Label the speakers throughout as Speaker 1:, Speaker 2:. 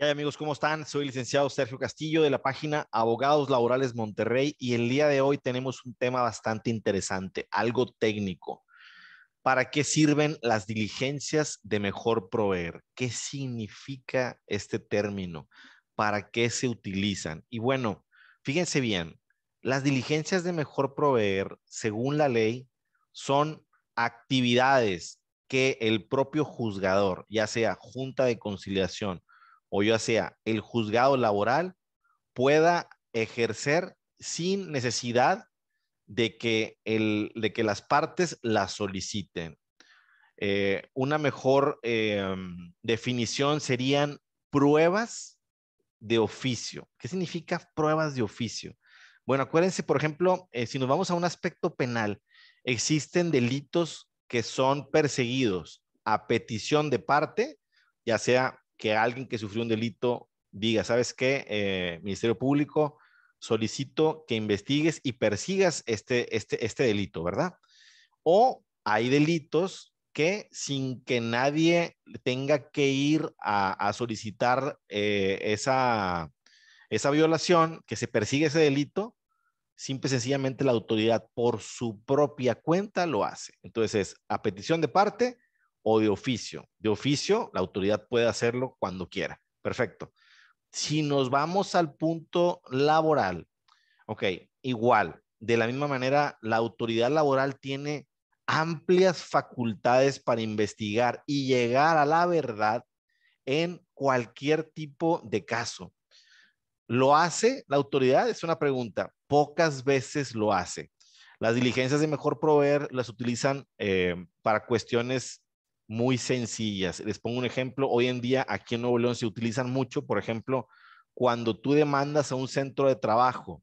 Speaker 1: ¿Qué amigos? ¿Cómo están? Soy el licenciado Sergio Castillo de la página Abogados Laborales Monterrey y el día de hoy tenemos un tema bastante interesante, algo técnico. ¿Para qué sirven las diligencias de mejor proveer? ¿Qué significa este término? ¿Para qué se utilizan? Y bueno, fíjense bien, las diligencias de mejor proveer, según la ley, son actividades que el propio juzgador, ya sea junta de conciliación o ya sea el juzgado laboral, pueda ejercer sin necesidad de que, el, de que las partes la soliciten. Eh, una mejor eh, definición serían pruebas de oficio. ¿Qué significa pruebas de oficio? Bueno, acuérdense, por ejemplo, eh, si nos vamos a un aspecto penal, existen delitos que son perseguidos a petición de parte, ya sea que alguien que sufrió un delito diga, ¿sabes qué? Eh, Ministerio Público, solicito que investigues y persigas este, este, este delito, ¿verdad? O hay delitos que sin que nadie tenga que ir a, solicitar eh, esa, esa violación, que se persigue ese delito, simple y sencillamente la autoridad por su propia cuenta lo hace. Entonces, a petición de parte, o de oficio. De oficio, la autoridad puede hacerlo cuando quiera. Perfecto. Si nos vamos al punto laboral, ok, igual, de la misma manera, la autoridad laboral tiene amplias facultades para investigar y llegar a la verdad en cualquier tipo de caso. ¿Lo hace la autoridad? Es una pregunta. Pocas veces lo hace. Las diligencias de mejor proveer las utilizan eh, para cuestiones muy sencillas. Les pongo un ejemplo. Hoy en día aquí en Nuevo León se utilizan mucho, por ejemplo, cuando tú demandas a un centro de trabajo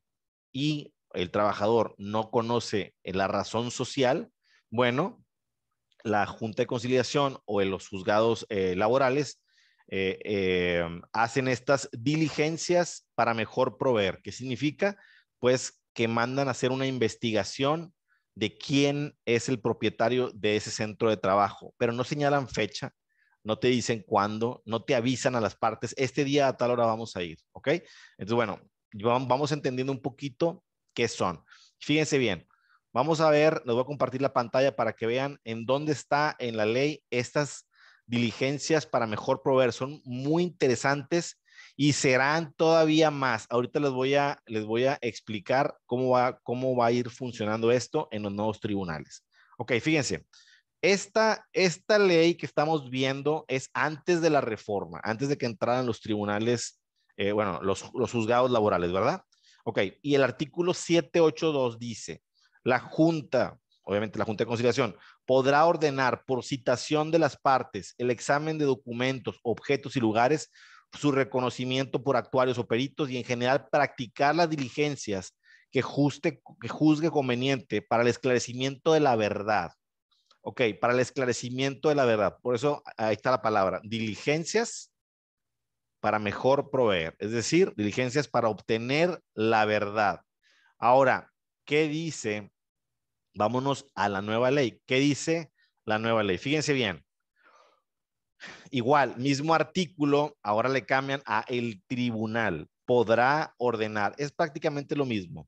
Speaker 1: y el trabajador no conoce la razón social, bueno, la Junta de Conciliación o los juzgados eh, laborales eh, eh, hacen estas diligencias para mejor proveer. ¿Qué significa? Pues que mandan a hacer una investigación de quién es el propietario de ese centro de trabajo, pero no señalan fecha, no te dicen cuándo, no te avisan a las partes, este día a tal hora vamos a ir, ¿ok? Entonces, bueno, vamos entendiendo un poquito qué son. Fíjense bien, vamos a ver, les voy a compartir la pantalla para que vean en dónde está en la ley estas diligencias para mejor proveer. Son muy interesantes y serán todavía más. Ahorita les voy a, les voy a explicar cómo va, cómo va a ir funcionando esto en los nuevos tribunales. Ok, fíjense. Esta, esta ley que estamos viendo es antes de la reforma, antes de que entraran los tribunales, eh, bueno, los, los juzgados laborales, ¿verdad? Ok, y el artículo 782 dice, la Junta, obviamente la Junta de Conciliación, podrá ordenar por citación de las partes el examen de documentos, objetos y lugares su reconocimiento por actuarios o peritos y en general practicar las diligencias que, juste, que juzgue conveniente para el esclarecimiento de la verdad. Ok, para el esclarecimiento de la verdad. Por eso ahí está la palabra, diligencias para mejor proveer, es decir, diligencias para obtener la verdad. Ahora, ¿qué dice? Vámonos a la nueva ley. ¿Qué dice la nueva ley? Fíjense bien. Igual, mismo artículo, ahora le cambian a el tribunal. Podrá ordenar. Es prácticamente lo mismo.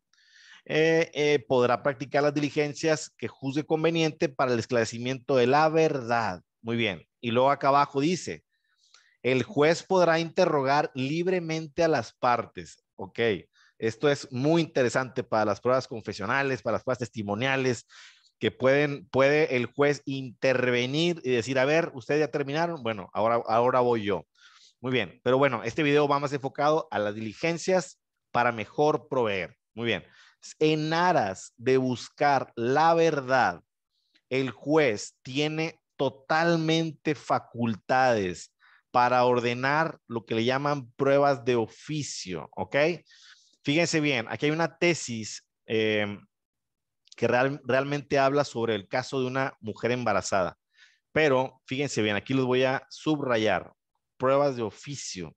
Speaker 1: Eh, eh, podrá practicar las diligencias que juzgue conveniente para el esclarecimiento de la verdad. Muy bien. Y luego acá abajo dice, el juez podrá interrogar libremente a las partes. Ok, esto es muy interesante para las pruebas confesionales, para las pruebas testimoniales, que pueden, puede el juez intervenir y decir, a ver, ustedes ya terminaron, bueno, ahora, ahora voy yo. Muy bien, pero bueno, este video va más enfocado a las diligencias para mejor proveer. Muy bien, en aras de buscar la verdad, el juez tiene totalmente facultades para ordenar lo que le llaman pruebas de oficio, ¿ok? Fíjense bien, aquí hay una tesis eh, que realmente habla sobre el caso de una mujer embarazada. Pero fíjense bien, aquí los voy a subrayar. Pruebas de oficio.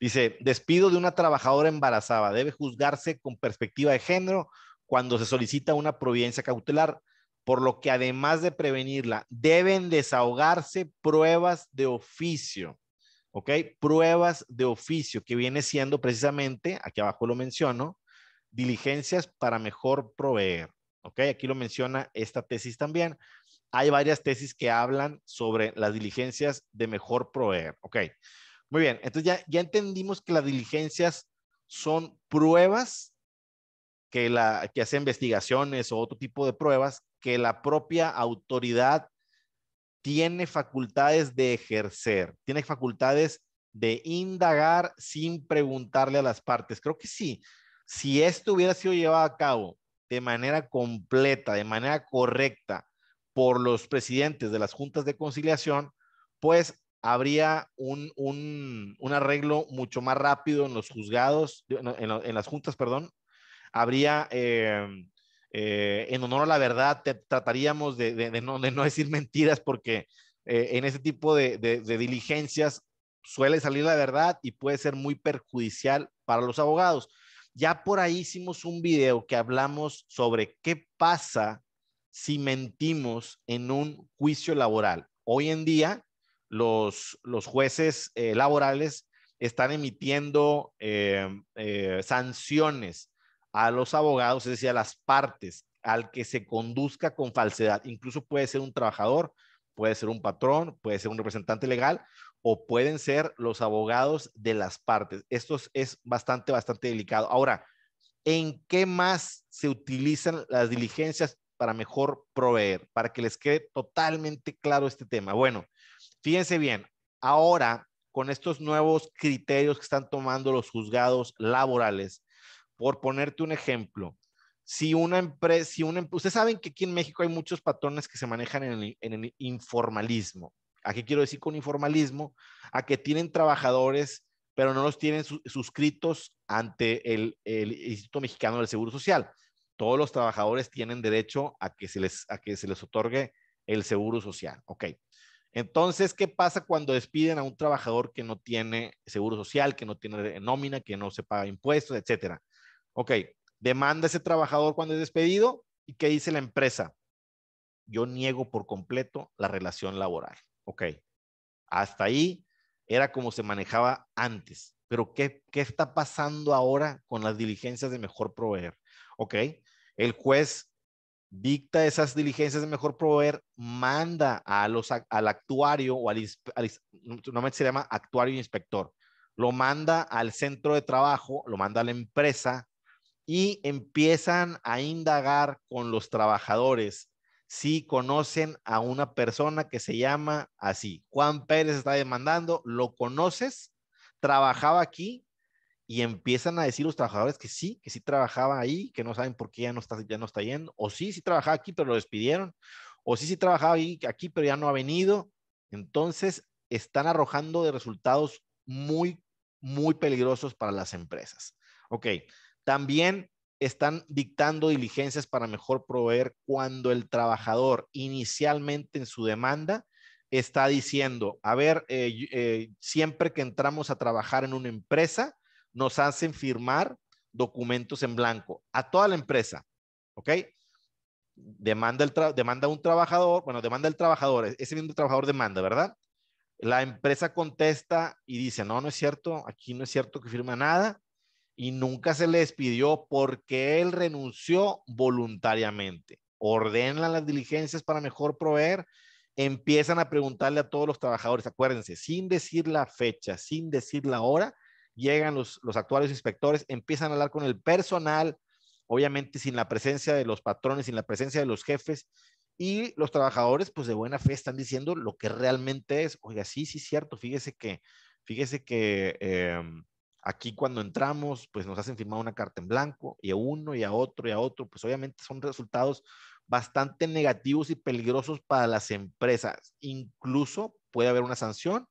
Speaker 1: Dice, despido de una trabajadora embarazada debe juzgarse con perspectiva de género cuando se solicita una providencia cautelar, por lo que además de prevenirla, deben desahogarse pruebas de oficio. ¿ok? Pruebas de oficio, que viene siendo precisamente, aquí abajo lo menciono, diligencias para mejor proveer, ¿ok? Aquí lo menciona esta tesis también. Hay varias tesis que hablan sobre las diligencias de mejor proveer, ¿ok? Muy bien, entonces ya, ya entendimos que las diligencias son pruebas que, la, que hace investigaciones o otro tipo de pruebas que la propia autoridad tiene facultades de ejercer, tiene facultades de indagar sin preguntarle a las partes. Creo que sí, si esto hubiera sido llevado a cabo de manera completa, de manera correcta por los presidentes de las juntas de conciliación, pues habría un, un, arreglo mucho más rápido en los juzgados, en, las juntas, perdón. Habría eh, eh, en honor a la verdad, trataríamos de, no, decir mentiras porque eh, en ese tipo de, diligencias suele salir la verdad y puede ser muy perjudicial para los abogados. Ya por ahí hicimos un video que hablamos sobre qué pasa si mentimos en un juicio laboral. Hoy en día, los, los jueces eh, laborales están emitiendo sanciones a los abogados, es decir, a las partes, al que se conduzca con falsedad. Incluso puede ser un trabajador, puede ser un patrón, puede ser un representante legal o pueden ser los abogados de las partes. Esto es bastante, bastante delicado. Ahora, ¿en qué más se utilizan las diligencias para mejor proveer? Para que les quede totalmente claro este tema. Bueno, fíjense bien, ahora con estos nuevos criterios que están tomando los juzgados laborales, por ponerte un ejemplo, si una empresa, si una, ustedes saben que aquí en México hay muchos patrones que se manejan en el, informalismo. ¿A qué quiero decir con informalismo? A que tienen trabajadores, pero no los tienen suscritos ante el, Instituto Mexicano del Seguro Social. Todos los trabajadores tienen derecho a que se les, a que se les otorgue el seguro social. Ok. Entonces, ¿qué pasa cuando despiden a un trabajador que no tiene seguro social, que no tiene nómina, que no se paga impuestos, etcétera? Ok, demanda ese trabajador cuando es despedido y ¿qué dice la empresa? Yo niego por completo la relación laboral. Ok, hasta ahí era como se manejaba antes. Pero ¿qué, qué está pasando ahora con las diligencias de mejor proveer? Ok, el juez dicta esas diligencias de mejor proveer, manda a los, al actuario o al, al normalmente se llama actuario inspector, lo manda al centro de trabajo, lo manda a la empresa y empiezan a indagar con los trabajadores si conocen a una persona que se llama así. Juan Pérez está demandando, ¿lo conoces? ¿Trabajaba aquí? Y empiezan a decir los trabajadores que sí, que sí trabajaba ahí, que no saben por qué ya no está, ya no está yendo. O sí, sí trabajaba aquí, pero lo despidieron. O sí, sí trabajaba aquí, pero ya no ha venido. Entonces, están arrojando de resultados muy, muy peligrosos para las empresas. Ok, también están dictando diligencias para mejor proveer cuando el trabajador inicialmente en su demanda está diciendo, a ver, eh, eh, siempre que entramos a trabajar en una empresa, nos hacen firmar documentos en blanco a toda la empresa, ¿ok? Demanda, el demanda un trabajador, bueno, demanda el trabajador, ese mismo trabajador demanda, ¿verdad? La empresa contesta y dice, no, no es cierto, aquí no es cierto que firma nada, y nunca se le despidió porque él renunció voluntariamente. Ordenan las diligencias para mejor proveer, empiezan a preguntarle a todos los trabajadores, acuérdense, sin decir la fecha, sin decir la hora, llegan los, los actuales inspectores, empiezan a hablar con el personal, obviamente sin la presencia de los patrones, sin la presencia de los jefes, y los trabajadores, pues de buena fe, están diciendo lo que realmente es. Oiga, sí, sí, cierto, fíjese que, fíjese que em, Aquí cuando entramos, pues nos hacen firmar una carta en blanco y a uno y a otro y a otro, pues obviamente son resultados bastante negativos y peligrosos para las empresas. Incluso puede haber una sanción,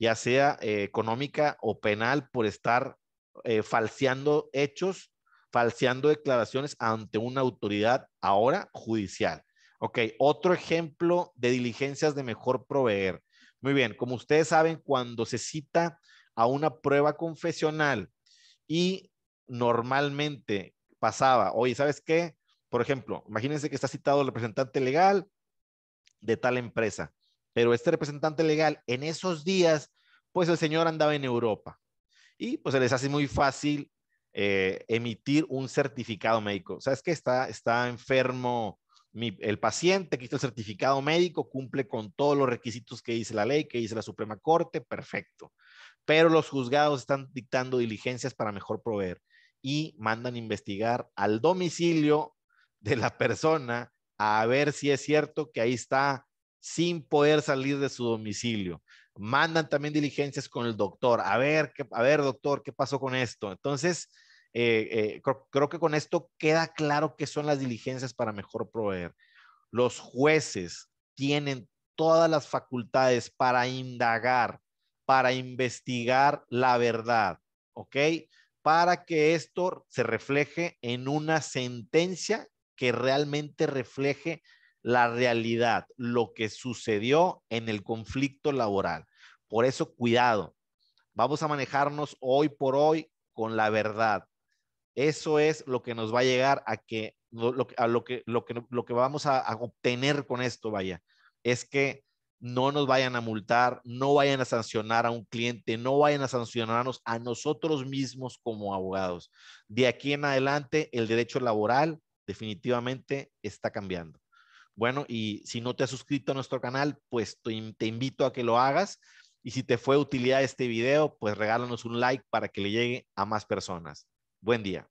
Speaker 1: ya sea eh, económica o penal, por estar eh, falseando hechos, falseando declaraciones ante una autoridad ahora judicial. Ok, otro ejemplo de diligencias de mejor proveer. Muy bien, como ustedes saben, cuando se cita a una prueba confesional y normalmente pasaba, oye, ¿sabes qué? Por ejemplo, imagínense que está citado el representante legal de tal empresa, pero este representante legal en esos días pues el señor andaba en Europa y pues se les hace muy fácil eh, emitir un certificado médico. ¿Sabes que está, está enfermo el paciente? Está el certificado médico, cumple con todos los requisitos que dice la ley, que dice la Suprema Corte, perfecto. Pero los juzgados están dictando diligencias para mejor proveer y mandan investigar al domicilio de la persona a ver si es cierto que ahí está sin poder salir de su domicilio. Mandan también diligencias con el doctor. A ver, a ver, doctor, ¿qué pasó con esto? Entonces, eh, eh, creo, que con esto queda claro qué son las diligencias para mejor proveer. Los jueces tienen todas las facultades para indagar, para investigar la verdad, ¿ok? Para que esto se refleje en una sentencia que realmente refleje la realidad, lo que sucedió en el conflicto laboral. Por eso, cuidado. Vamos a manejarnos hoy por hoy con la verdad. Eso es lo que nos va a llegar a que lo, a lo que lo que lo que vamos a, obtener con esto, vaya, es que no nos vayan a multar, no vayan a sancionar a un cliente, no vayan a sancionarnos a nosotros mismos como abogados. De aquí en adelante, el derecho laboral definitivamente está cambiando. Bueno, y si no te has suscrito a nuestro canal, pues te, invito a que lo hagas. Y si te fue utilidad este video, pues regálanos un like para que le llegue a más personas. Buen día.